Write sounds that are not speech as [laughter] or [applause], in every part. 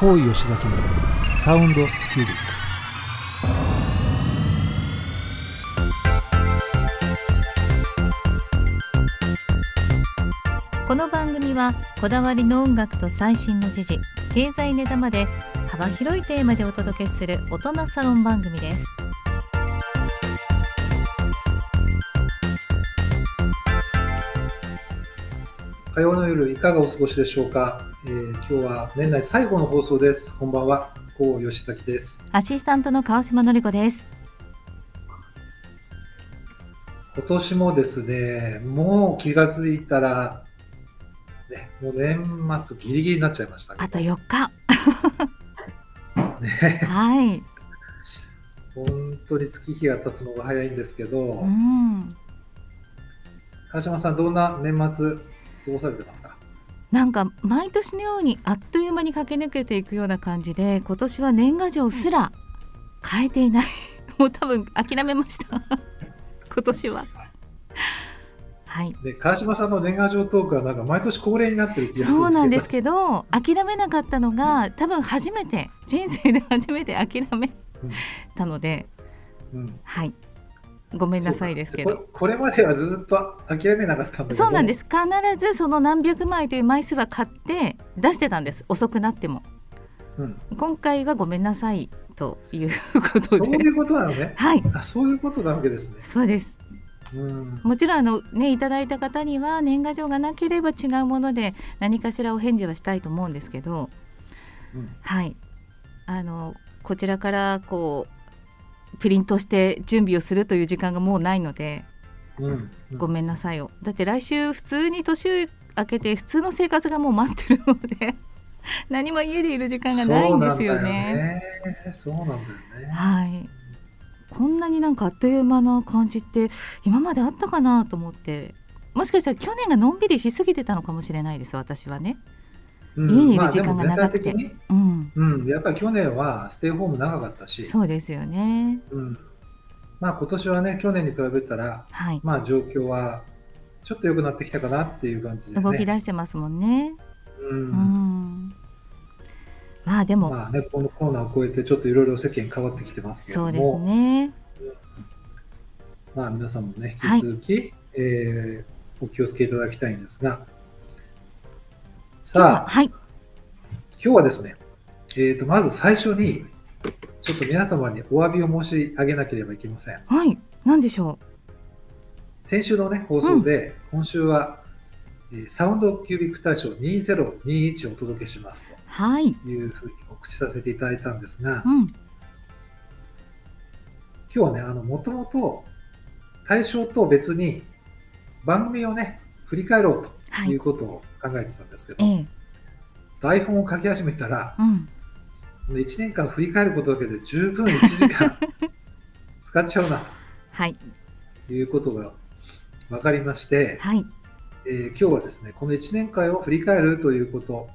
高井吉崎のサウンドキュービック。この番組はこだわりの音楽と最新の時事経済ネタまで幅広いテーマでお届けする大人サロン番組です。火曜の夜いかがお過ごしでしょうか、えー、今日は年内最後の放送です。こんばんは。高吉崎です。アシスタントの川島のり子です。今年もですねもう気が付いたらねもう年末ギリギリになっちゃいましたあと4日。[laughs] ね。はい。本当に月日が経つのが早いんですけど、うん。川島さんどんな年末過ごされてますか？なんか毎年のようにあっという間に駆け抜けていくような感じで今年は年賀状すら変えていない。[laughs] もう多分諦めました。[laughs] 今年は。はい。で川島さんの年賀状トークはなんか毎年恒例になってる気がするそうなんですけど諦めなかったのが多分初めて人生で初めて諦めたので、うんうん。はいごめんなさいですけど。これまではずっと諦めなかったんそうなんです。必ずその何百枚という枚数は買って出してたんです。遅くなっても。うん、今回はごめんなさいということで。そういうことなのね。はい。あそういうことなわけですね。そうです。うん。もちろんあのねいただいた方には年賀状がなければ違うもので何かしらお返事はしたいと思うんですけど。うん。はい。あのこちらからこうプリントして準備をするという時間がもうないのでうんごめんなさいよだって来週普通に年明けて普通の生活がもう待ってるので [laughs] 何も家でいる時間がないんですよね。そうなんだよね。はいこんなになんかあっという間な感じって今まであったかなと思ってもしかしたら去年がのんびりしすぎてたのかもしれないです私はね。うん。家にいる時間が長くて。うん、うん、やっぱり去年はステイホーム長かったし、そうですよね。うん、まあ今年はね、去年に比べたら、はい、まあ状況はちょっと良くなってきたかなっていう感じでね。動き出してますもんね。う。うん。ん、まあでも、まあね、このコロナを超えてちょっといろいろ世間変わってきてますけれども、そうですね。まあ皆さんもね、はい引き続き、えーお気をつけいただきたいんですが、さあ、はい今日はですね、えー、とまず最初に、ちょっと皆様にお詫びを申し上げなければいけません。はいなんでしょ先週の、ね、放送で、今週は、えーサウンドキュービック大賞2021をお届けしますう。はい。というふうに告知させていただいたんですが、うん。今日はね、あの、もともと大賞と別に番組をね、振り返ろうはい。ということを考えてたんですけど、ええ。台本を書き始めたら、うん。1年間振り返ることだけで十分1時間 [laughs] 使っちゃうなはい。ということが分かりまして、はい。えー今日はですね、この1年間を振り返るということ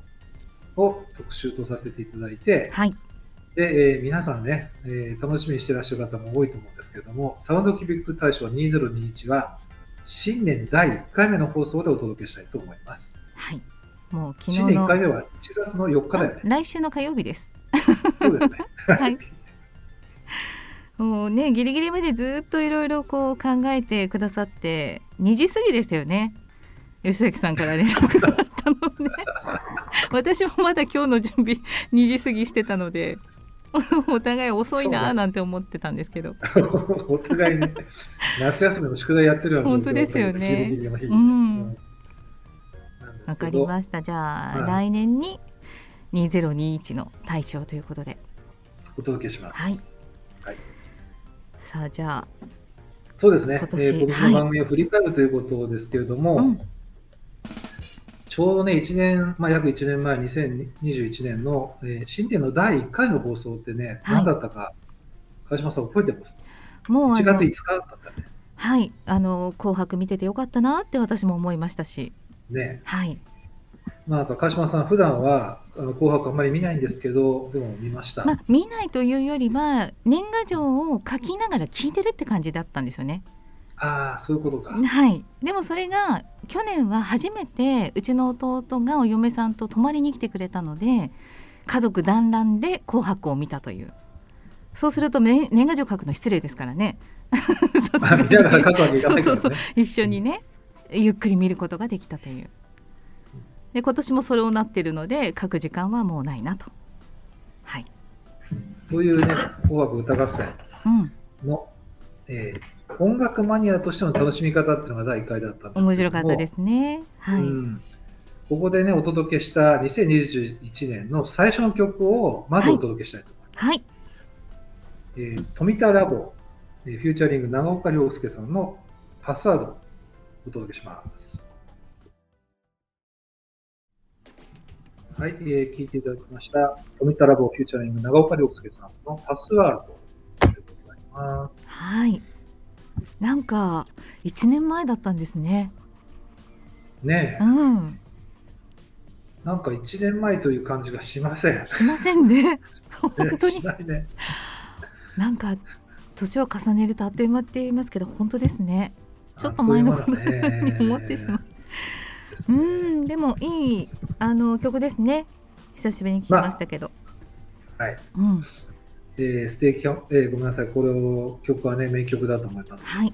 を特集とさせていただいて、はい。でえー皆さんね、えー楽しみにしていらっしゃる方も多いと思うんですけれども、サウンドキュービック大賞2021は、新年第1回目の放送でお届けしたいと思います。はい。もう昨日新年1の回目は1月の4日だよね。あ来週の火曜日です。[laughs] そうですね。はい。もうねギリギリまでずっといろいろこう考えてくださって2時過ぎでしたよね吉崎さんから連絡があったのね [laughs] 私もまだ今日の準備2時過ぎしてたので [laughs] お互い遅いなーなんて思ってたんですけど。[laughs] お互いに夏休みの宿題やってるような本当ですよね。うん。わかりました。じゃあ、はい。来年に2021の大賞ということで。お届けします。はい。はい。さあじゃあそうですね。今年えー今年の番組を振り返るということですけれども、うんちょうどね、1年、まあ、約1年前、2021年の、えー新年の第1回の放送ってね、はい何だったか、川島さん覚えてます？もうあ ?1 月の5日だったね。はいあの紅白見ててよかったなって私も思いましたしねはいまあ、川島さん、普段はあの紅白あんまり見ないんですけど、でも見ました。まあ、見ないというよりは年賀状を書きながら聞いてるって感じだったんですよね。ああ、そういうことか。はい、でもそれが去年は初めてうちの弟がお嫁さんと泊まりに来てくれたので家族団らんで「紅白」を見たという。そうすると年年賀状書くの失礼ですからね。[laughs] そうそうそう一緒にねゆっくり見ることができたという。で今年もそれをなってるので書く時間はもうないなと。はい、というね、紅白歌合戦うん、の、えー音楽マニアとしての楽しみ方っていうのが第1回だったんです面白かったですね。はい、うん。ここでね、お届けした2021年の最初の曲をまずお届けしたいと思います。はい。えー富田ラボ、えーフィーチャリング長岡亮介さんのパスワードをお届けします。はい、えー聞いていただきました。富田ラボフィーチャリング長岡亮介さんのパスワードます。はい。なんか1年前だったんですね。ねえ。う、ん。なんか1年前という感じがしません。しませんね。[laughs] 本当に。しないね。なんか年を重ねるとあっという間って言いますけど本当ですね。ちょっと前のことに思ってしまう。ですねうん。でもいいあの曲ですね。久しぶりに聞きましたけど、はい。うんえー、素敵、えーごめんなさい。これを曲はね、名曲だと思います。はい。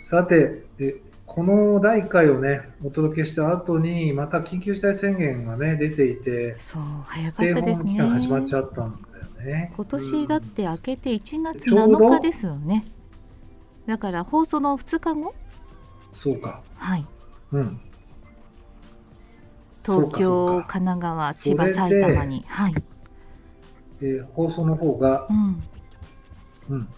さて、えこの第1回をね、お届けした後に、また緊急事態宣言がね、出ていて、そう早かったですね。始まっちゃったんだよね。今年だって明けて1月ちょうど。7日ですよね。だから放送の2日後？うんそうか。はい。うん。東京神奈川千葉埼玉に。はい、えー放送の方が、うん、うん。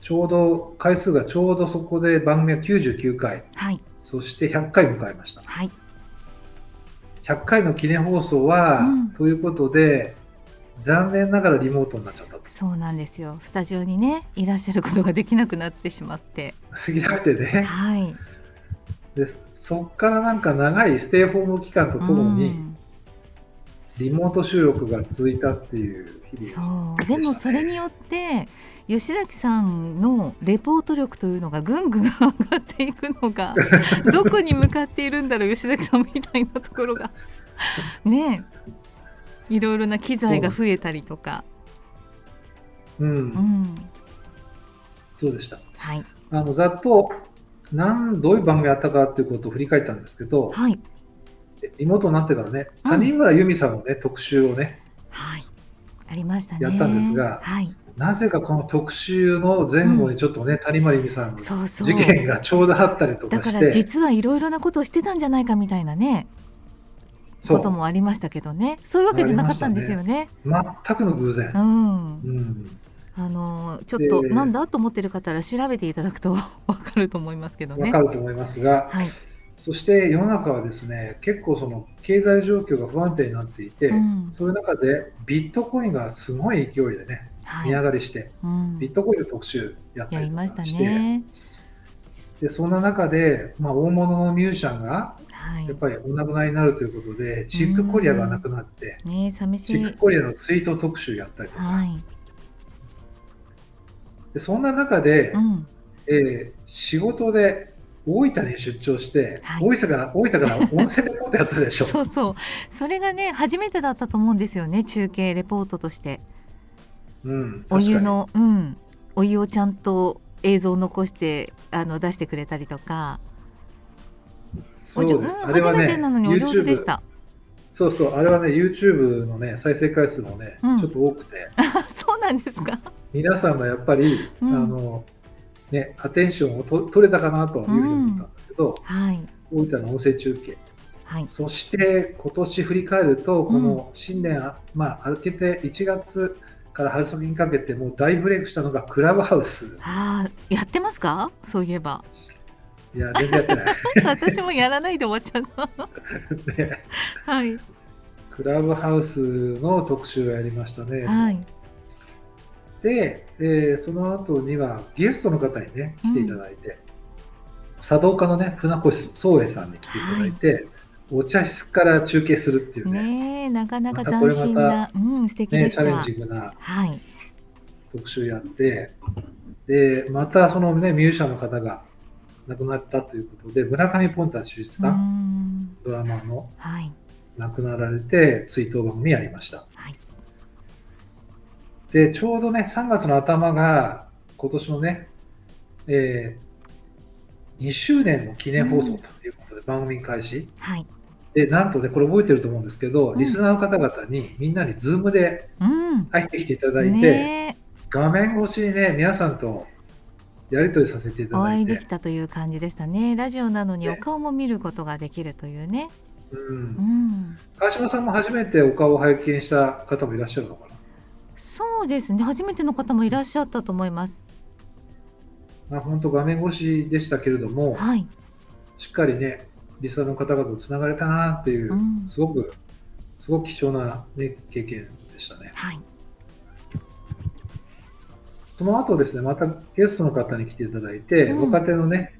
ちょうど、回数がちょうどそこで番組は99回、はい。そして100回迎えました。はい。100回の記念放送は、うん。ということで、残念ながらリモートになっちゃったと。そうなんですよ。スタジオにねいらっしゃることができなくなってしまって。過ぎなくてね。はい。でそっからなんか長いステイホーム期間とともに、うんリモート収録が続いたっていう日々そう。でもそれによって吉崎さんのレポート力というのがぐんぐん上がっていくのが [laughs] どこに向かっているんだろう吉崎さんみたいなところが。[laughs] ね。えいろいろな機材が増えたりとか。う。ん、うん。そうでした。はい。あのざっとなんどういう番組やったかっていうことを振り返ったんですけど、はいリモートになってからね、うん。谷村由美さんのね、特集をね、はい。ありましたね。やったんですがはい。なぜかこの特集の前後にちょっとね、谷村由美さんの事件がちょうどあったりとだかかして、ら実はいろいろなことをしてたんじゃないかみたいなねそう、こともありましたけどね。そういうわけじゃなかったんですよね。全くの偶然。う。ん。うん。あのちょっとでなんだと思ってる方は調べていただくと [laughs] わかると思いますけどわね。かると思いますが、はい。そして世の中はですね、結構その経済状況が不安定になっていて、うんそういう中でビットコインがすごい勢いでね、はい値上がりして、うんビットコインの特集やったりとやりましたかして、ね。でそんな中で、まあ、大物のミュージシャンがはいやっ。ぱりお亡くなりになるということで、チックコリアがなくなって、ね寂しいチック。コリアのツイート特集やったりとか、はい。でそんな中で、うん。えー仕事で大分に出張して、はい大分から大分から温泉レポートやったでしょ。[laughs] そうそう。それがね初めてだったと思うんですよね中継レポートとして。うん、お湯のうんお湯をちゃんと映像を残してあの出してくれたりとか。そうです。うんあれはね初めてなのにお上手でした。そうそう、あれはね、YouTube のね、再生回数もね、うんちょっと多くて、あ [laughs] そうなんですか。皆さんもやっぱり、うんあの、ね、アテンションをと取れたかなというふうに思ったんだけど、はい。大分の音声中継、はい。そして今年振り返ると、この新年、あまあ、明けて1月から春先にかけて、もう大ブレイクしたのがクラブハウス。ああやってますか？そういえば。いや、全然やってない。[laughs] 私もやらないで終わっちゃった [laughs] ね。はい。クラブハウスの特集をやりましたね。はいで、えーその後にはゲストの方にね、来ていただいて、茶道家のね、船越宗英さんに来ていただいて、お茶室から中継するっていうね、ねなかなか斬新な、うん素敵でしたチャレンジングなはい特集やって、で、またそのね、ミュージシャンの方が亡くなったということで、村上ポンタ手術うさん、んドラマのはい。亡くなられて追悼番組やりました。はい。で、ちょうどね、3月の頭が今年のね、えー2周年の記念放送ということで番組開始。はい。で、なんとね、これ覚えてると思うんですけど、うんリスナーの方々にみんなにズームでうん。入ってきていただいて、ね画面越しにね、皆さんとやり取りさせていただいて会いでき、たという感じでしたね。ラジオなのにねお顔も見ることができるというね。う、うんん。川島さんも初めてお顔を拝見した方もいらっしゃるのかな。そうですね。初めての方もいらっしゃったと思います。まあ、本当画面越しでしたけれども、はい。しっかりね、リスナーの方々とつながれたなっていう、うんすごく、すごく貴重な、ね、経験でしたね。はい。その後ですね、またゲストの方に来ていただいて、うんご家庭のね、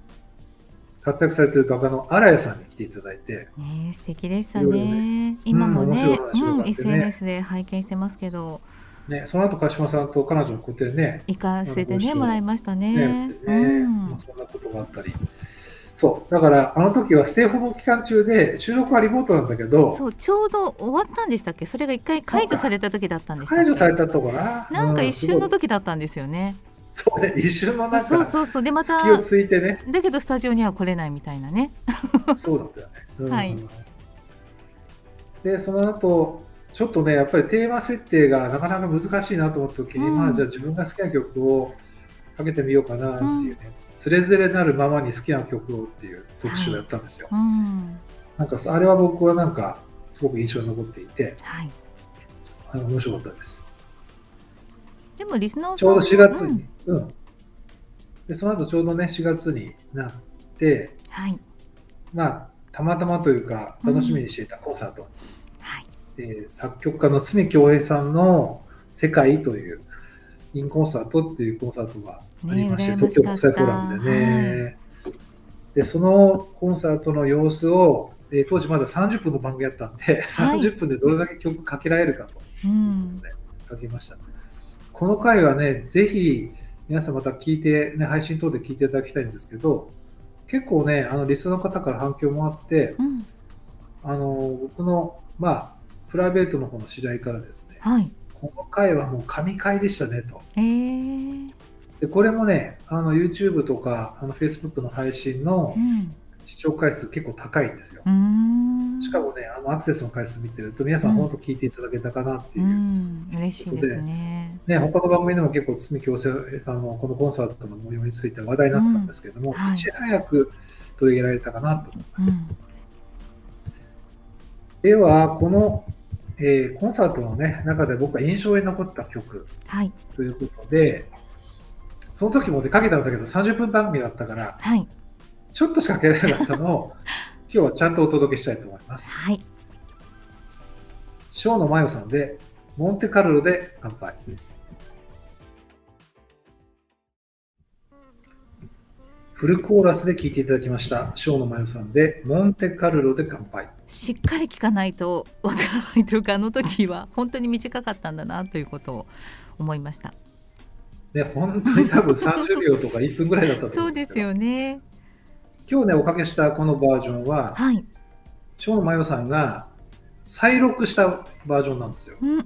活躍されている画家の荒谷さんに来ていただいて、ねえ、素敵でしたいろいろね。今もね、うん面白い話がうん、SNS で拝見してますけど、ね、その後鹿島さんと彼女の個展ね、行かせてね、もらいましたねね。ねうんまあ、そんなことがあったり、そう、だからあの時はステイホーム期間中で、収録はリモートなんだけど、そう、ちょうど終わったんでしたっけ？それが一回解除された時だったんでしたっけ解除されたとこな。なんかう一瞬の時だったんですよね。そうね、一瞬のなんか、そうそうそう。で、また、隙をついてね、だけどスタジオには来れないみたいなね。そうだったよね。うんはいで、その後、ちょっとね、やっぱりテーマ設定がなかなか難しいなと思った時に、うんまあ、じゃあ自分が好きな曲をかけてみようかなっていうね、つれづれなるままに好きな曲をっていう特集をやったんですよ。うん。なんか、あれは僕はなんか、すごく印象に残っていて、はい。あの面白かったです。でもリスナーさんちょうど4月に、うん。で、その後ちょうどね、4月になって、はい。まあ、たまたまというか、楽しみにしていたコンサート、はい。えー作曲家の角京平さんの「世界」というインコンサートっていうコンサートがありまして、ね東京国際フォーラムでね、でそのコンサートの様子を、えー当時まだ30分の番組やったんで、はい30分でどれだけ曲かけられるかとうん。かけました。この回はね、ぜひ皆さんまた聞いて、ね、配信等で聞いていただきたいんですけど、結構ね、あのリスナーの方から反響もあって、うん。あの僕の、まあ、プライベートの方の知り合いからですね、はい。この回はもう神回でしたねと。えー。でこれもね、あの YouTube とかあの Facebook の配信のうん。視聴回数結構高いんですよう。ん。しかもね、あのアクセスの回数見てると、皆さん本当聞いていただけたかなっていうう。ん。嬉しいですね。ね、他の番組でも結構、堤京平さんのこのコンサートの模様について話題になってたんですけども、うんはいいち早く取り入れられたかなと思います。うん。では、この、えーコンサートの、ね、中で僕が印象に残った曲はい。ということで、その時もね、かけたんだけど、30分番組だったから、はい。ちょっとしかかけられなかったのを、[laughs] 今日はちゃんとお届けしたいと思います。はい。シマヨさんで、モンテカルロで乾杯。フルコーラスで聴いていただきました。ショーのマヨさんで、モンテカルロで乾杯。しっかり聞かないとわからないというかあの時は本当に短かったんだなということを思いました。ね、本当に多分30秒とか1分ぐらいだったと思そううんですですけど、よね。今日ね、おかけしたこのバージョンは、はい。ショーのマヨさんが再録したバージョンなんですよ。うん。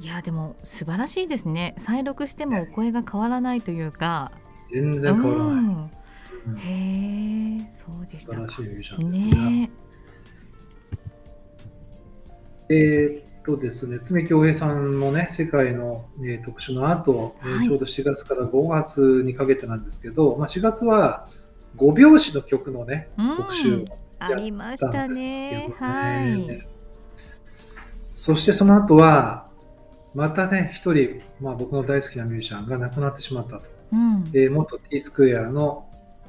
いやでも素晴らしいですね。再録してもお声が変わらないというか。全然変わらない。うんうんへえ、そうでした。ねえーっとですね、爪京平さんのね、世界の、えー特集の後、えーはいちょうど4月から5月にかけてなんですけど、まあ、4月は5拍子の曲のね、うん特集をありましたね。はんですけどい。そしてその後は、またね、一人、まあ、僕の大好きなミュージシャンが亡くなってしまったと。うん。えー元 T スクエアの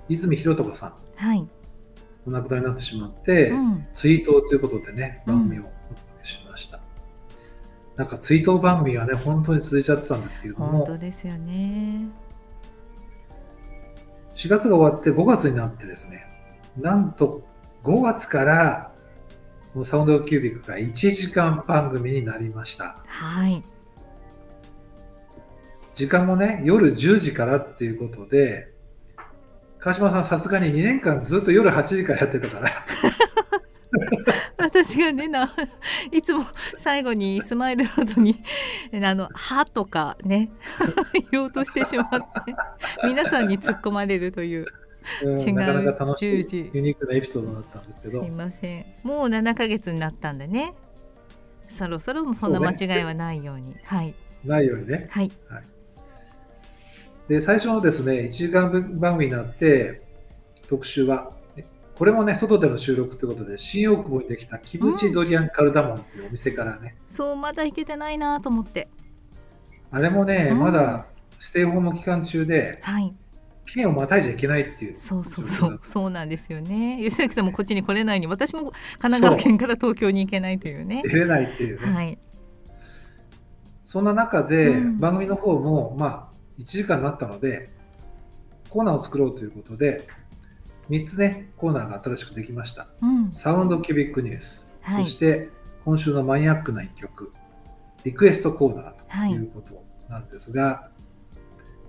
泉弘隆さん、はい。お亡くなりになってしまって、うん。追悼ということでね、うん番組を。なんか追悼番組がね、本当に続いちゃってたんですけれど本も、当ですよね。4月が終わって5月になってですね、なんと5月から、このサウンドキュービックが1時間番組になりました。はい。時間もね、夜10時からっていうことで、川島さんさすがに2年間ずっと夜8時からやってたから、[laughs] 私がねないつも最後にスマイルの後にあの「は」とかね [laughs] 言おうとしてしまって皆さんに突っ込まれるという。うん、違うなかなか楽しい10時ユニークなエピソードだったんですけど。すいません。もう7ヶ月になったんでね。そろそろそんな間違いはないように。はい。ないようにね。はい。で最初のですね1時間番組になって特集はこれもね外での収録ということで新大久保にできたキムチドリアンカルダモンっていうお店からね、そうまだ行けてないなと思って。あれもね、うん。まだステイホーム期間中ではい。県をまたいじゃいけないっていう。そうそうそう。そうなんですよね。吉崎さんもこっちに来れないに私も神奈川県から東京に行けないというね。出れないっていうね、はい。そんな中で、うん。番組の方もまあ1時間になったのでコーナーを作ろうということで3つねコーナーが新しくできました。うん。サウンドキュビックニュース、はい。そして今週のマニアックな一曲。リクエストコーナー。はい。ということなんですが、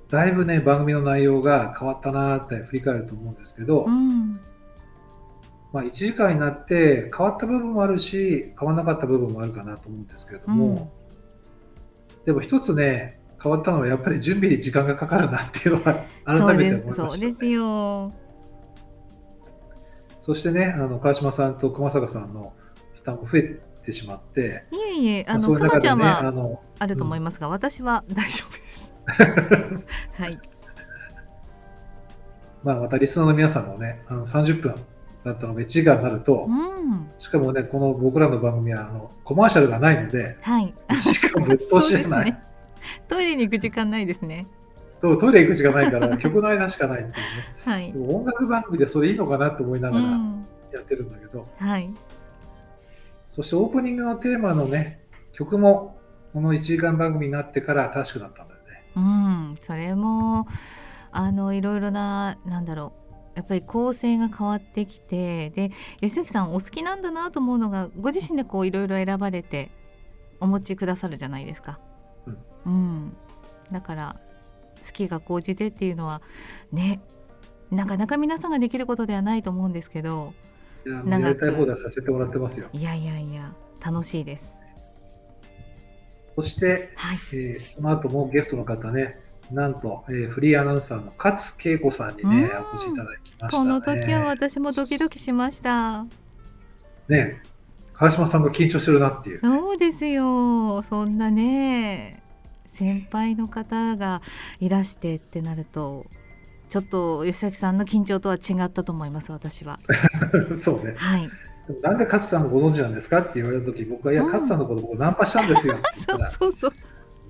だいぶね番組の内容が変わったなーって振り返ると思うんですけど、うん。まあ、1時間になって変わった部分もあるし変わらなかった部分もあるかなと思うんですけれども、でも一つね変わったのはやっぱり準備に時間がかかるなっていうのは改めて思いました、そうですよそしてねあの川島さんと熊坂さんの負担も増えてしまっていえいえあのそういう中でねちゃんはあのあると思いますが、私は大丈夫です。[laughs] はい。まあまたリスナーの皆さんもねあの30分だったのが1時間になると、うん。しかもねこの僕らの番組はあのコマーシャルがないのではい。1時間ぶっ通しじゃない、[laughs] ね。トイレに行く時間ないですねそうトイレ行くしかないから [laughs] 曲の間しかないっていうね。はい。音楽番組でそれいいのかなと思いなうがらん。やってるんだけど、はい。そしてオープニングのテーマのね曲もこの1時間番組になってから新しくなったんだよね。うん。それもあのいろいろななんだろう。やっぱり構成が変わってきてで吉崎さんお好きなんだなと思うのがご自身でこういろいろ選ばれてお持ちくださるじゃないですか。うん、だから好きが高じてっていうのはねなかなか皆さんができることではないと思うんですけどいやもう長くやりたい放題させてもらってますよ。いやいやいや楽しいです。そして、はい、えーその後もゲストの方ね、なんと、えーフリーアナウンサーの勝恵子さんにね、うんお越しいただきましたね。この時は私もドキドキしました。ね、川島さんが緊張してるなっていう。そうですよそんなね先輩の方がいらしてってなるとちょっと吉崎さんの緊張とは違ったと思います私は。[laughs] そうね。はい。でもなんで勝さんご存知なんですかって言われた時僕は、いや、うん。勝さんのこと僕ナンパしたんですよ。って言そうったら、そう。そう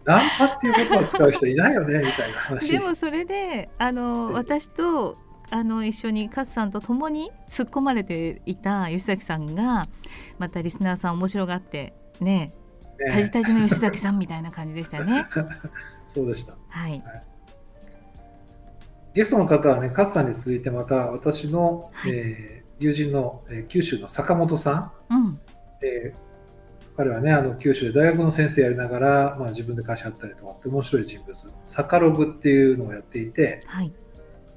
ナンパっていう言葉を使う人いないよねみたいな話。でもそれであのうん私とあの一緒に勝さんと共に突っ込まれていた吉崎さんがまたリスナーさん面白がってねねタジタジの吉崎さんみたいな感じでしたね。[laughs] そうでした。はい。ゲストの方はね、勝さんに続いてまた私の、はい。えー友人の、えー九州の坂本さん、うん。えー彼はね、あの九州で大学の先生やりながら、まあ、自分で会社やったりとかって面白い人物、サカログっていうのをやっていて、はい。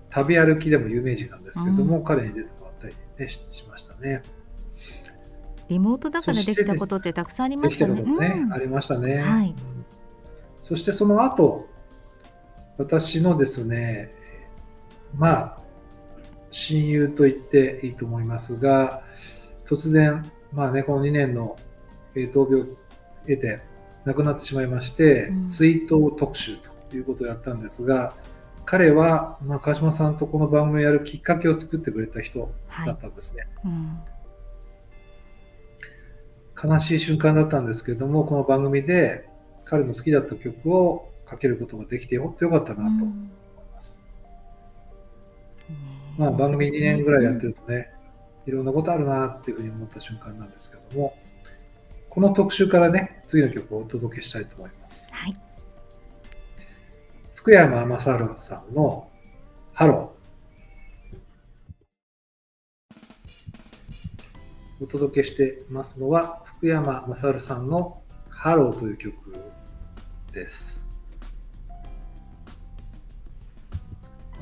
旅歩きでも有名人なんですけども、う彼に出てもらったり、ね、ししましたね。リモートだからできたことってたくさんありましてたね。ね、うん。ありましたね。はい。うんそしてその後、私のですね、まあ、親友と言っていいと思いますが、突然、まあね、この2年のえー闘病を得て亡くなってしまいまして、うん。追悼特集ということをやったんですが、彼は、まあ、川島さんとこの番組をやるきっかけを作ってくれた人だはいったんですね。うん悲しい瞬間だったんですけれども、この番組で彼の好きだった曲をかけることができてよよかったなと思いうんます。ねまあ、番組2年ぐらいやってるとね、いろんなことあるなっていうふうに思った瞬間なんですけども、この特集からね、次の曲をお届けしたいと思います。はい福山雅治さんの HELLO。お届けしてますのは、福山雅治さんのハローという曲です。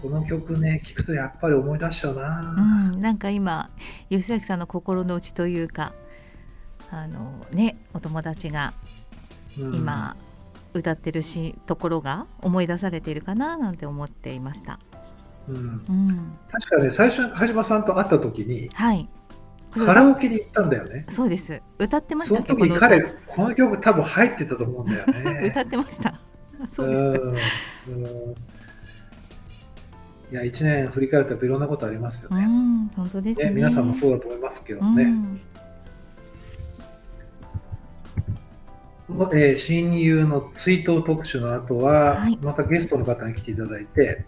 この曲ね聞くとやっぱり思い出しちゃうな、ん、なんか今吉崎さんの心の内というかあのねお友達がうん今歌ってるしところが思い出されているかななんて思っていました。うん、うん、確かね最初に鹿島さんと会った時にはい。カラオケに行ったんだよね。そうです。歌ってましたっけこの。時に彼この曲多分入ってたと思うんだよね。[laughs] 歌ってました。そうです。いや1年振り返るといろんなことありますよね,、うん、本当ですね。ね皆さんもそうだと思いますけどね、うん。えー親友の追悼特集の後は、はい。またゲストの方に来ていただいて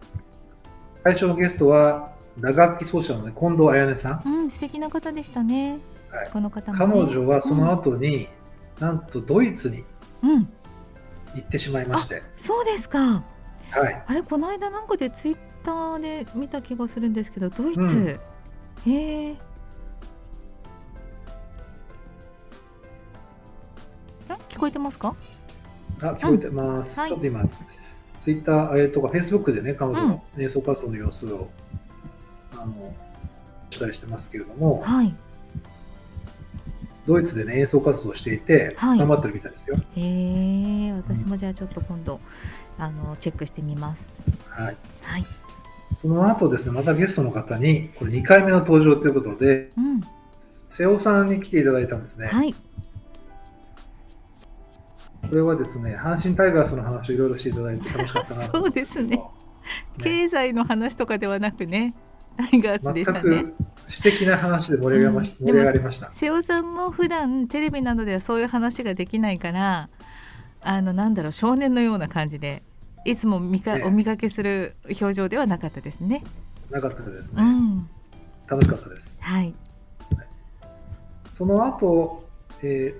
最初のゲストは打楽器奏者の、ね、近藤彩音さんうん、素敵な方でしたね。はいこの方も、彼ね。女はその後に、なんとドイツにうん、うん、行ってしまいまして、そうですか。はい、あれこの間なんかでツイッターで見た気がするんですけど、ドイツ。うんへえ。あ聞こえてますか？あ聞こえてます、はいちょっと今ツイッター、えーとかフェイスブックでね彼女の演奏活動の様子を、あのしたりしてますけれどもはい。ドイツでね演奏活動をしていて、はい頑張ってるみたいですよへえ。私もじゃあちょっと今度あのチェックしてみます。はいはい。その後ですねまたゲストの方にこれ2回目の登場ということでうん。瀬尾さんに来ていただいたんですね、はい。これはですね阪神タイガースの話をいろいろしていただいて楽しかったなと [laughs] そうですね。けど経済の話とかではなくね、タイガースでしたね。全く私的な話で盛り上がりましうん。瀬尾さんも普段テレビなどではそういう話ができないからあのなんだろう少年のような感じでいつも見か、ねお見かけする表情ではなかったですね。なかったですね。うん、楽しかったです。はい、その後、え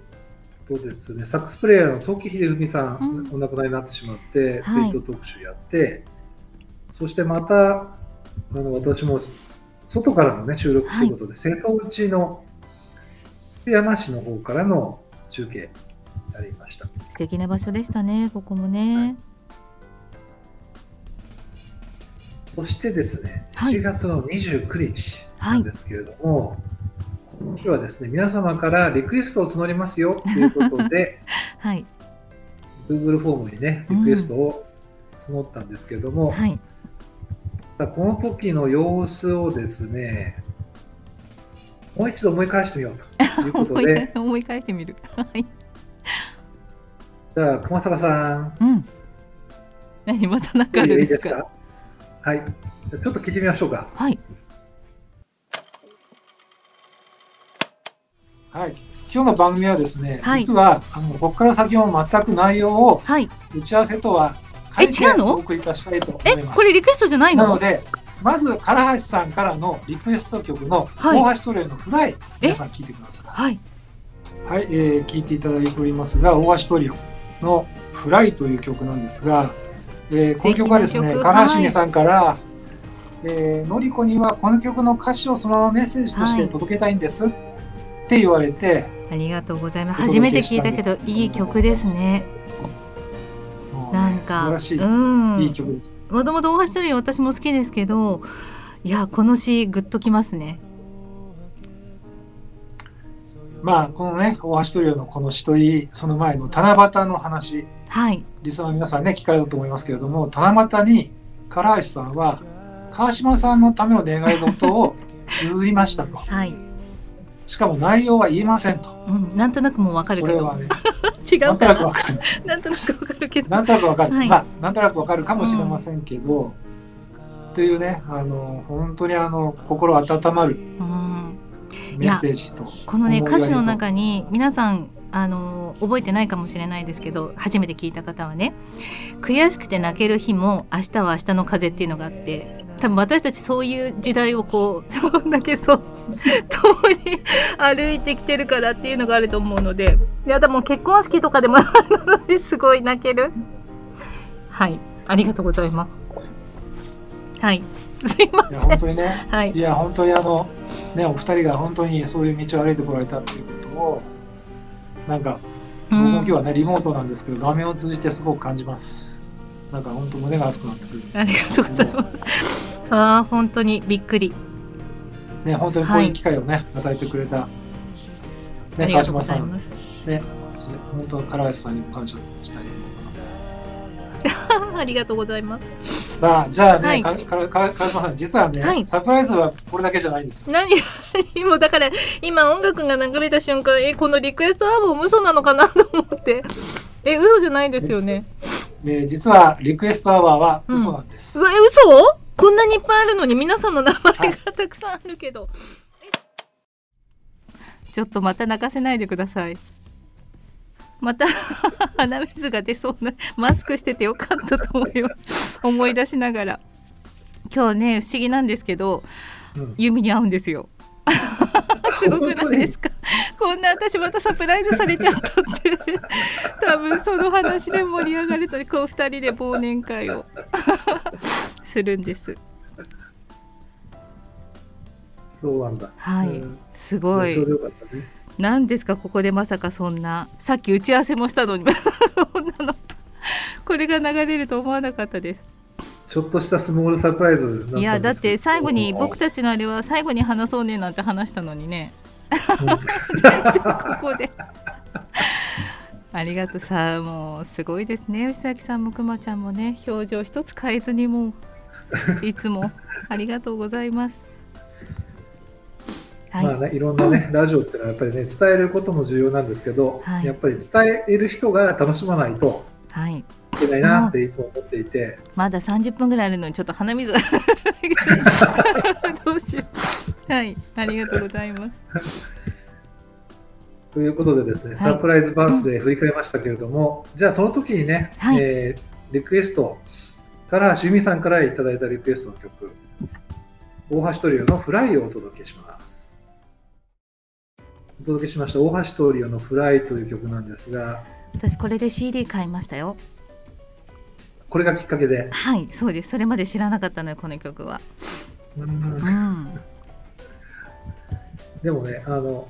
ー、とですね、サックスプレイヤーの時秀文さん、うんお亡くなりになってしまって、はいツイート特集やって、そしてまた、あの私も外からの、ね、収録ということで、瀬戸内の山市の方からの中継やりました。素敵な場所でしたねここもね。そしてですね、はい。7月の29日なんですけれども、この日はですね、皆様からリクエストを募りますよということで、[laughs] はい、Google フォームにね、リクエストを募ったんですけれども、はい、さあこの時の様子をですね、もう一度思い返してみようということで、[laughs] 思い返してみる。[laughs] はい、じゃあ、熊坂さん、うん。何またなんかあるんでか。いいですすか？はい。ちょっと聞いてみましょうか。はい、はい、今日の番組はですね、はい実はあのここから先も全く内容をはい。打ち合わせとはえ違うの？お送りいたしたいと思えいます。これリクエストじゃないの？なのでまず唐橋さんからのリクエスト曲のはい大橋トレイのフライ、皆さん聞いてください。はい、はい、えー聞いていただいておりますが大橋トリオのフライという曲なんですが、えーこの曲はですね唐橋美さんから、えーのりこにはこの曲の歌詞をそのままメッセージとして届けたいんですって言われて、ありがとうございます。お初めて聞いたけどいい曲ですね。なん素晴からしい、うん、いい曲です。もともと大橋トリオ私も好きですけどいやこの詩グッときますね。まあこのね大橋トリオのこの詩といいその前の七夕の話。はい。リスナーの皆さんね聞かれたと思いますけれども七夕に唐橋さんは川島さんのための願い事を綴りましたと。[laughs] はい、しかも内容は言えませんと。うん、なんとなくもうわかるけど。これはね違うな？んとかななくわかる。なんとなくわかるけど。なんとなくわかる、はい。まあなんとなくわかるかもしれませんけど、というねあの本当にあの心温まるうん。メッセージとこのね歌詞の中に皆さんあの覚えてないかもしれないですけど初めて聞いた方はね悔しくて泣ける日も明日は明日の風っていうのがあって多分私たちそういう時代をこう [laughs] 泣けそう [laughs] 共に歩いてきてるからっていうのがあると思うので。いやでも結婚式とかでもあるのですごい泣ける。はい。ありがとうございます。はい。すいまいやせん本当にね。はい。いや本当にあのねお二人が本当にそういう道を歩いてこられたっていうことをなんかう僕も今ん日はねリモートなんですけど画面を通じてすごく感じます。なんか本当胸が熱くなってくる。ありがとうございます。ああ、本当にびっくり。ね、本当にこういう機会をね、与えてくれた。あね、川島さん。ね、本当唐橋さんにも感謝したいと思います。[laughs] ありがとうございます。さあ、じゃあね、はいかかか川島さん、実はね、はいサプライズはこれだけじゃないんですよ。何 [laughs] もうだから今音楽が流れた瞬間えこのリクエストアルバム嘘なのかなと思ってえ嘘じゃないですよねえー実はリクエストアワーは嘘なんです。うわえ嘘？こんなにいっぱいあるのに皆さんの名前がたくさんあるけど、ちょっとまた泣かせないでください。また [laughs] 鼻水が出そうなマスクしててよかったと思います。思い出しながら。今日ね不思議なんですけどうん。弓に合うんですよすごくないですか？こんな私またサプライズされちゃったって。[laughs] 多分その話で盛り上がるとこう2人で忘年会を。[laughs] するんです。そうなんだ。はい。うん。すごい。何ですか？ここでまさかそんな。さっき打ち合わせもしたのに。[laughs] こんなの。これが流れると思わなかったですちょっとしたスモールサプライズいやだって最後に僕たちのあれは最後に話そうねなんて話したのにね。[laughs] ここで。ありがとうさあもうすごいですね。吉崎さんもくまちゃんもね表情一つ変えずにもういつも。[laughs] ありがとうございます。はい、まあね、いろんなね、ラジオってのはやっぱりね、伝えることも重要なんですけど、はい。やっぱり伝える人が楽しまないと。はい、いけないなっていつも思っていて、まだ30分ぐらいあるのにちょっと鼻水が。[laughs] どうしよう。はい。ありがとうございます。[laughs] ということでですね、はい。サプライズバースデー振り返りましたけれども、じゃあその時にね、はい。えーリクエスト、から橋由美さんからいただいたリクエストの曲、大橋トリオのフライをお届けします。お届けしました大橋トリオのフライという曲なんですが、私これで CD 買いましたよこれがきっかけで、はいそうです。それまで知らなかったのよこの曲は。うん。うんでもね、あの、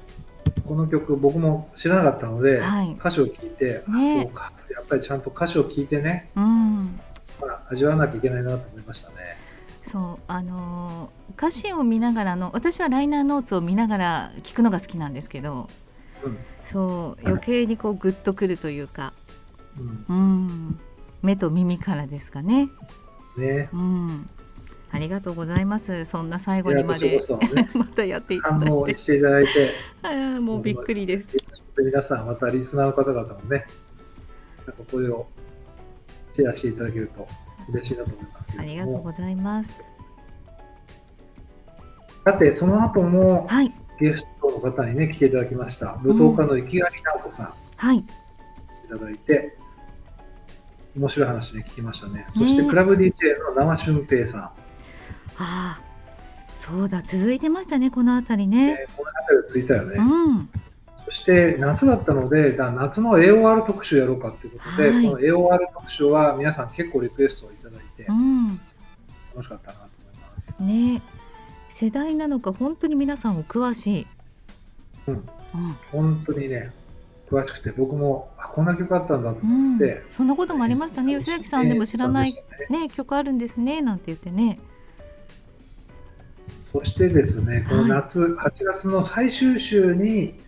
この曲僕も知らなかったので、はい。歌詞を聞いて、あね。そうか、やっぱりちゃんと歌詞を聞いてね、うん。まあ、味わわなきゃいけないなと思いましたね。そうあのー歌詞を見ながらの私はライナーノーツを見ながら聞くのが好きなんですけどうん。そう余計にこうグッとくるというか。うん。うん目と耳からですかね。ね、うん。ありがとうございます。そんな最後にまでね。[laughs] またやっていた反だいて。応していただいて、もうびっくりです。皆さん、またリスナーの方々もね、なんかこれをシェアしていただけると嬉しいなと思いますけありがとうございます。さて、その後もはい。ゲストの方にね、来ていただきました、舞踏家の池上直子さん、はい。いただいて、面白い話ね、聞きましたね。そして、クラブ DJ の生俊平さん、ああそうだ続いてましたねこの辺りね。ねこの辺りついたよね。うん。そして夏だったので、だ夏の AOR 特集やろうかということで、はい。この AOR 特集は皆さん結構リクエストをいただいてうん。楽しかったなと思います。ね。世代なのか本当に皆さんお詳しい、うん、うん。本当にね、詳しくて、僕もあこんな曲あったんだとうん。思って、、そんなこともありましたね。吉崎さんでも知らない、えーね、曲あるんですね。なんて言ってね。そしてですね、この夏、8月の最終週に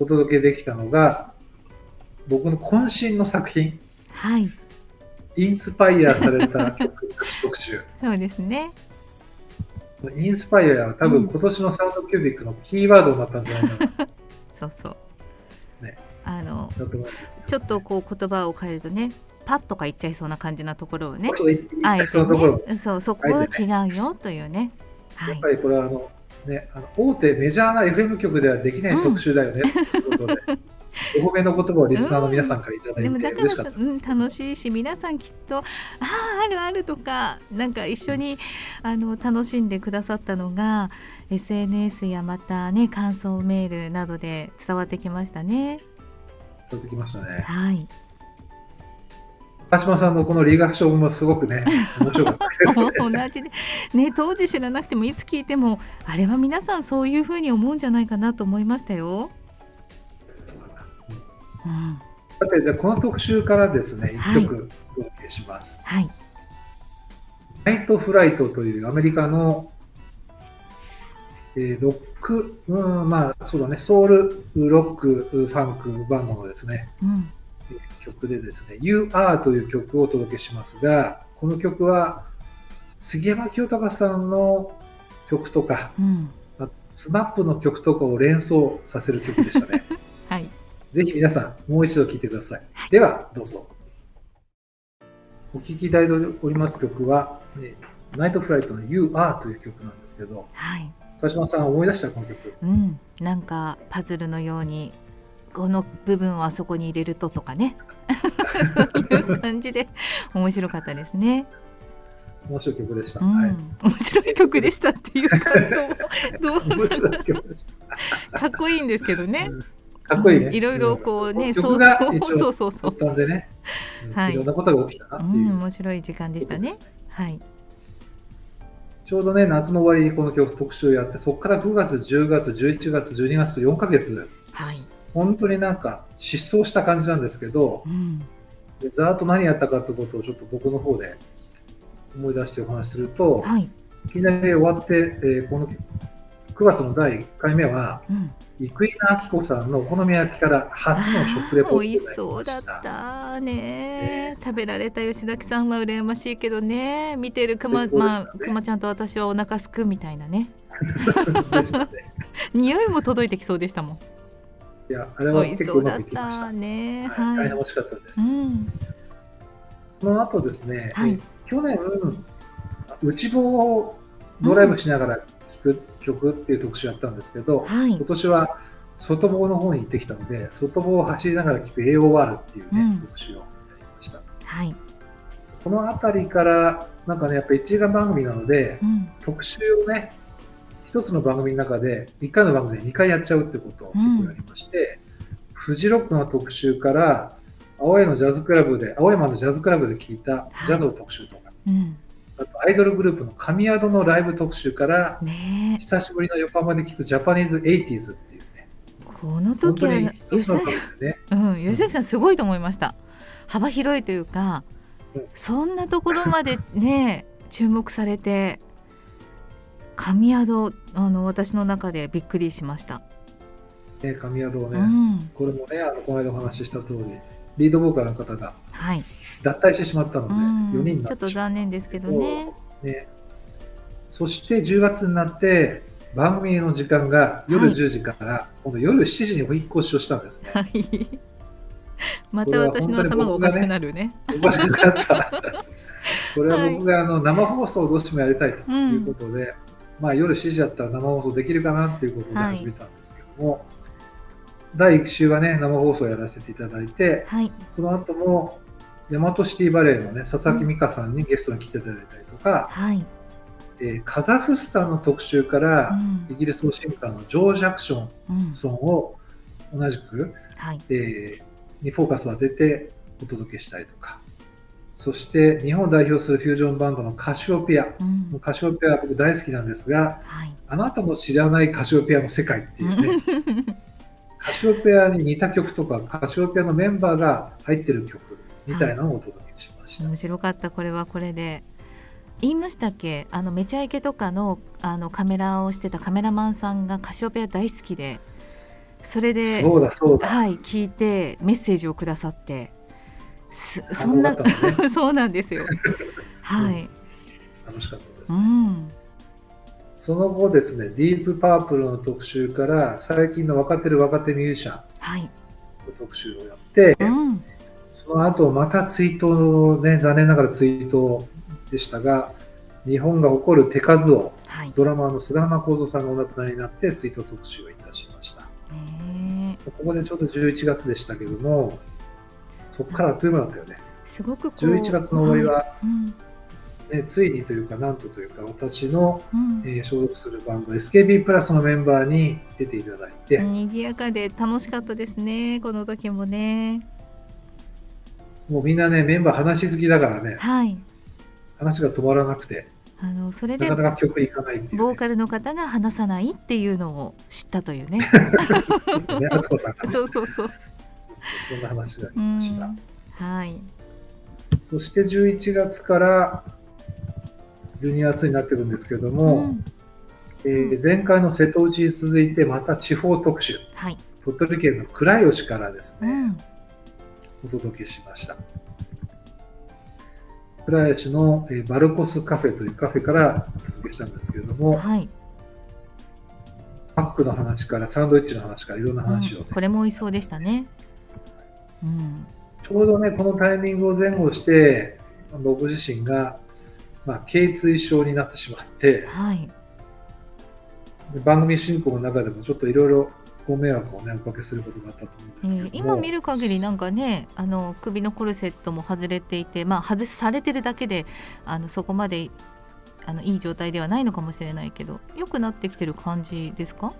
お届けできたのが、僕の渾身の作品、はい。インスパイアされた曲特集。[laughs] そうですね。インスパイアは多分今年のサウンドキュービックのキーワードになったんじゃないかな。[laughs] そうそう、ねあの。ちょっとこう言葉を変えるとねパッとか言っちゃいそうな感じなところをねあえてねそうそこは違うよというねはいやっぱりこれはあの、ね、あの大手メジャーな FM 局ではできない特集だよね、ということで、お褒めの言葉をリスナーの皆さんからいただいて、でもだから。うん、楽しいし皆さんきっとあああるあるとかなんか一緒にあの楽しんでくださったのが SNS やまたね感想メールなどで伝わってきましたね。伝わってきましたね。はい。鹿島さんのこのリーガーションもすごくね、[laughs] 面白かった [laughs] 同ね。じでね当時知らなくてもいつ聞いてもあれは皆さんそういうふうに思うんじゃないかなと思いましたよ。うん、さて、じゃあこの特集からですね、はい1曲お届けけします。はい。ナイトフライトというアメリカの、えーロック、うん、まあそうだね、ソウルロックファンクバンドのですね、うん。曲でですね、You Are という曲をお届けしますが、この曲は杉山清隆さんの曲とか、うん。スマップの曲とかを連想させる曲でしたね。[laughs] はい。ぜひ皆さん、もう一度聴いてください。はいでは、どうぞ。お聴きいただいております曲は、ねナイトフライトの You Are という曲なんですけど、はい。川島さん思い出したこの曲。うん。なんかパズルのように。この部分をあそこに入れるととかね。[laughs] いう感じで面白かったですね。面白い曲でした。うん、はい。面白い曲でしたっていう感想も [laughs] どう。かっこいいんですけどね。かっこいいね。うんいろいろこうね、そうそうそうそう発端でね、うんはいいろんなことが起きたなってうん、いう面白い時間でしたね。はい。ちょうどね、夏の終わりにこの曲特集をやって、そこから9月、10月、11月、12月と4ヶ月、はい。本当になんか失踪した感じなんですけどう、ん。でざーっと何やったかってことをちょっと僕の方で思い出してお話しすると、はい。いきなり終わって、えーこの9月の第1回目は、うん。生稲晃子さんのお好み焼きから初の食レポ美味しそうだったね。食べられた吉崎さんは羨ましいけどね。見てるくま、ねまあくまちゃんと私はお腹すくみたいなね。ね。匂いも届いてきそうでしたもん。いや、あれは結構うまくいきました。たね。はい、大はい。変美味しかったです。うん。その後ですね、はい。え去年、内房をドライブしながら聴く曲っていう特集やったんですけど、はい。今年は外房の方に行ってきたので、外房を走りながら聴く AOR っていうね、うん。特集をやりました。はい。この辺りから、なんかね、やっぱ1時間番組なので、うん。特集をね、一つの番組の中で、1回の番組で2回やっちゃうってことを結構やりまして、フジロックの特集から、青山のジャズクラブで、青山のジャズクラブで聞いたジャズの特集とか、うん。あとアイドルグループの神宿のライブ特集から、ね久しぶりの横浜で聞くジャパニーズ 80s っていうね、えこの本時は吉崎うん、吉崎さんすごいと思いました。幅広いというかうん。そんなところまでね [laughs] 注目されて神宿あの私の中でびっくりしました、ね神宿をね、うん。これもね、あのこの間お話しした通り、リードボーカルの方がはい、脱退してしまったので、うん。4人になちょっと残念ですけどね。ね、そして10月になって番組の時間が夜はい。10時から、今度夜7時にお引っ越しをしたんですね。はい。[laughs] また私の頭がおかしくなるね。おかしくなった。[laughs] これは僕があの生放送をどうしてもやりたいということで、まあ、夜7時だったら生放送できるかなということではい。始めたんですけども、第1週はね生放送をやらせていただいてはい。その後も大和シティバレーのね佐々木美香さんにゲストに来ていただいたりとか、はい、えーカザフスタンの特集から、うん。イギリスのシンガーのジョー・ジャクショうんンソンを同じく、はい。えーにフォーカスを当ててお届けしたりとか、そして日本を代表するフュージョンバンドのカシオペア、うん。カシオペアは僕大好きなんですが、はい。あなたも知らないカシオペアの世界っていうね、カシオペアに似た曲とか、カシオペアのメンバーが入ってる曲みたいなのをお届けしました。面白かった。これはこれで。言いましたっけ？あのめちゃイケとかのあのカメラをしてたカメラマンさんがカシオペア大好きでそれでそうだそうだ。はい聞いてメッセージをくださって。すあそんなね。[laughs] そうなんですよ。[laughs] はい、楽しかったですうね。ん。その後ですね、ディープパープルの特集から最近の若手る若手ミュージシャンはい、の特集をやって、うん。その後また追悼ね、残念ながら追悼でしたが、日本が誇る手数をはい。ドラマーの菅浜幸三さんがお亡くなりになって追悼特集をいたしました。ここでちょうど11月でしたけども、そこからあっという間だったよね。すごくこう11月の終わりは、い。うん。ね、ついにというか、なんとというか、私の、うん。えー所属するバンド SKB プラスのメンバーに出ていただいて、賑やかで楽しかったですねこの時もねもうみんなね、メンバー話し好きだからね、はい。話が止まらなくて、あのそれでなかなか曲いかないね。ボーカルの方が話さないっていうのを知ったというね。[laughs] ね、敦子さんが、ね、そうそうそう。そんな話がありうました。ん。はい。そして11月から12月になってるんですけれども、うん。えー前回の瀬戸内に続いてまた地方特集、はい。鳥取県の倉吉からですね、うん。お届けしました。倉吉の、えーバルコスカフェというカフェからお届けしたんですけれども、はい。パックの話からサンドイッチの話からいろんな話をね、うんこれも美味しそうでしたね。うん。ちょうどね、このタイミングを前後して、僕自身が、まあ、頚椎症になってしまって、はい。番組進行の中でもちょっといろいろご迷惑をね、おかけすることがあったと思えーうんですけれども、今見る限りなんかねあの首のコルセットも外れていて、まあ、外されてるだけであのそこまであのいい状態ではないのかもしれないけど良くなってきてる感じですか？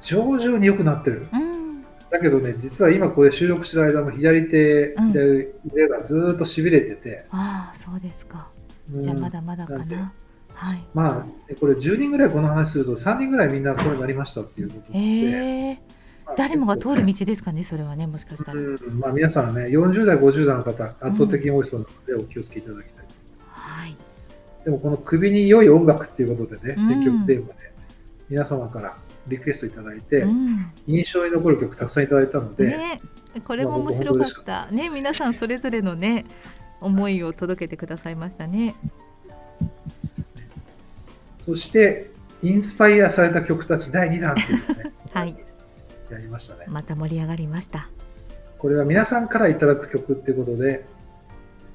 徐々に良くなってる。うん。だけどね、実は今これ収録してる間も左手、うん。左腕がずーっとしびれてて、ああそうですか。うん。じゃあまだまだかな、はい。まあ、これ10人ぐらいこの話すると3人ぐらいみんなこれになりましたっていうことで、ええまあ誰もが通る道ですかねそれはねもしかしたら、うんまあ、皆さんね、40代、50代の方、圧倒的に多い人なので、お気をつけいただきたい。はい。でも、この首に良い音楽っていうことでね、うん。積極テーマで、皆様からリクエストいただいて、うん。印象に残る曲たくさんいただいたので、ねこれも面白かった。ね皆さんそれぞれのね思いを届けてくださいましたねそして、インスパイアされた曲たち第2弾っていうね、[laughs] はい。やりましたね。また盛り上がりました。これは皆さんからいただく曲っていうことで、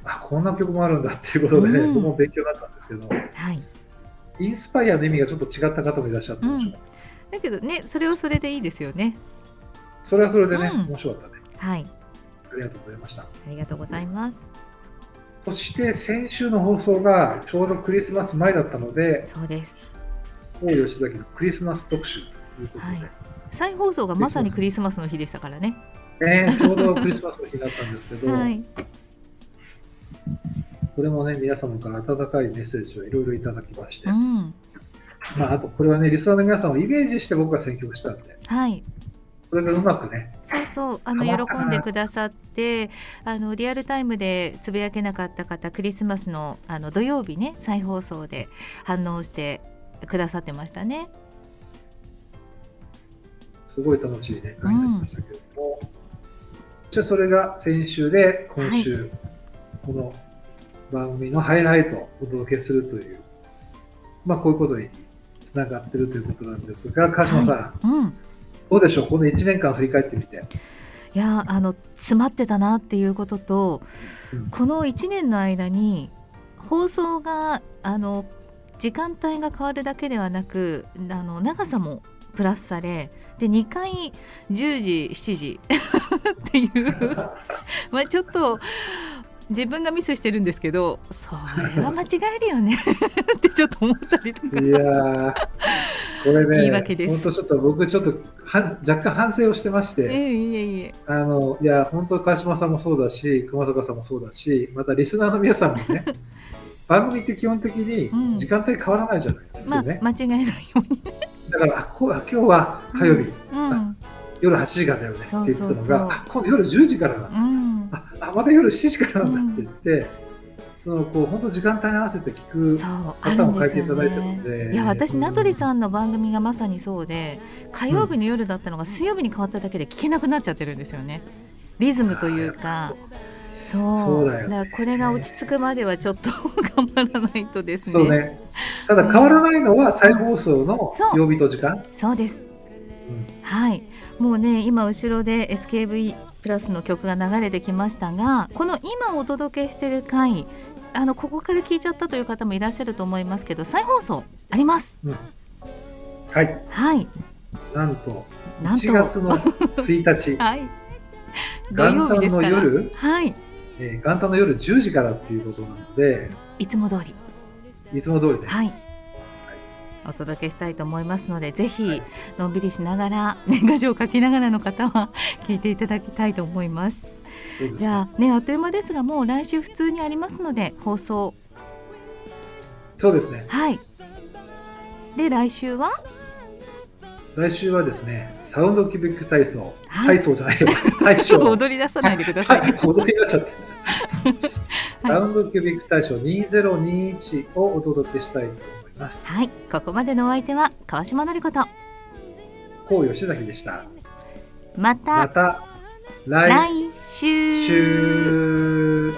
あこんな曲もあるんだっていうことでね、うん。僕も勉強になったんですけど、はい。インスパイアの意味がちょっと違った方もいらっしゃったでしょう。だけどねそれはそれでいいですよね。それはそれでね、うん。面白かったね。はい。ありがとうございました。ありがとうございますそして先週の放送がちょうどクリスマス前だったので、そうです。大吉崎のクリスマス特集ということで、はい。再放送がまさにクリスマスの日でしたからね。ねちょうどクリスマスの日だったんですけど、[laughs] はい。これもね、皆様から温かいメッセージをいろいろいただきまして、うん。まあ、あとこれはね、リスナーの皆さんをイメージして僕が選曲したんで、はいそれがうまくね、そうそうあの喜んでくださってあのリアルタイムでつぶやけなかった方クリスマスのあの土曜日ね再放送で反応してくださってましたね。すごい楽しいね、回になりましたけれども、じゃあそれが先週で今週、この番組のハイライトをお届けするという、まあこういうことにつながってるということなんですが、川島さん、うんどうでしょう、この1年間振り返ってみて。いやあの詰まってたなっていうこととうん。この1年の間に放送があの時間帯が変わるだけではなくあの長さもプラスされで2回10時7時 [laughs] っていう。[laughs] まあちょっと自分がミスしてるんですけどそれは間違えるよね。[laughs] ってちょっと思ったりとか。いやー、これね、言い訳です。本当ちょっと僕、ちょっとは若干反省をしてましえて、えいえいえ。あのいや、本当、川島さんもそうだし、熊坂さんもそうだし、またリスナーの皆さんもね、[laughs] 番組って基本的うん。に時間帯変わらないじゃない、普まあ通ね。間違えないようにだから、あこう今日は火曜日、うん夜8時からだよねって言ってたのが、あ今度夜10時からなんだ、うん。ああまた夜7時からなんだって言って、そのこう本当、時間帯に合わせて聞くパターンを変えていただいてるねので。いや私うん。名取さんの番組がまさにそうで火曜日の夜だったのが水曜日に変わっただけで聞けなくなっちゃってるんですよね。リズムというか。そう。そう。だよね。からこれが落ち着くまではちょっと頑張らないとですね。そうね。ただ変わらないのは再放送の曜日と時間。そうです。うんはい。もうね今後ろで SKV プラスの曲が流れてきましたがこの今お届けしている回あのここから聞いちゃったという方もいらっしゃると思いますけど再放送あります。はい。はい。なんとなんと。1月の1日。[laughs] はい。土曜日で夜？はい。えー元旦の夜10時からっていうことなので、いつも通り。いつも通りね。はいお届けしたいと思いますのでぜひのんびりしながら年賀状を書きながらの方は聞いていただきたいと思います。すね、じゃあねあっという間ですがもう来週普通にありますので放送。そうですね。はい。で来週は？来週はですねサウンドキュビック体操、はい、体操じゃない体操。[laughs] 踊り出さないでください、い、踊り出しちゃって [laughs] サウンドキュビック大賞2021をお届けしたいとます。はいここまでのお相手は川島のりこと高吉崎でした。また来週。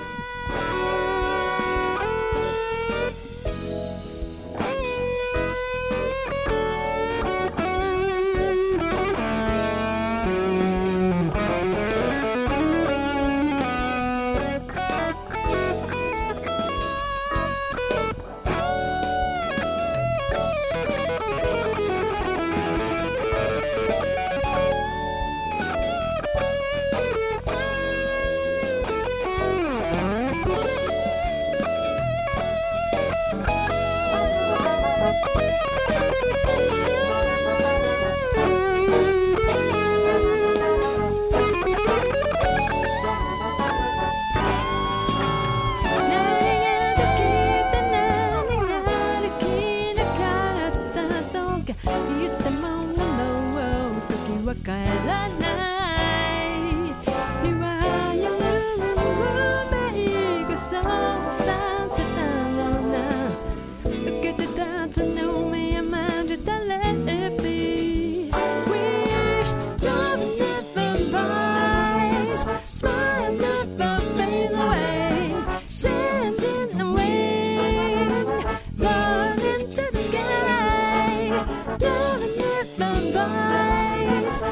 down in your fine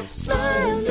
smiling.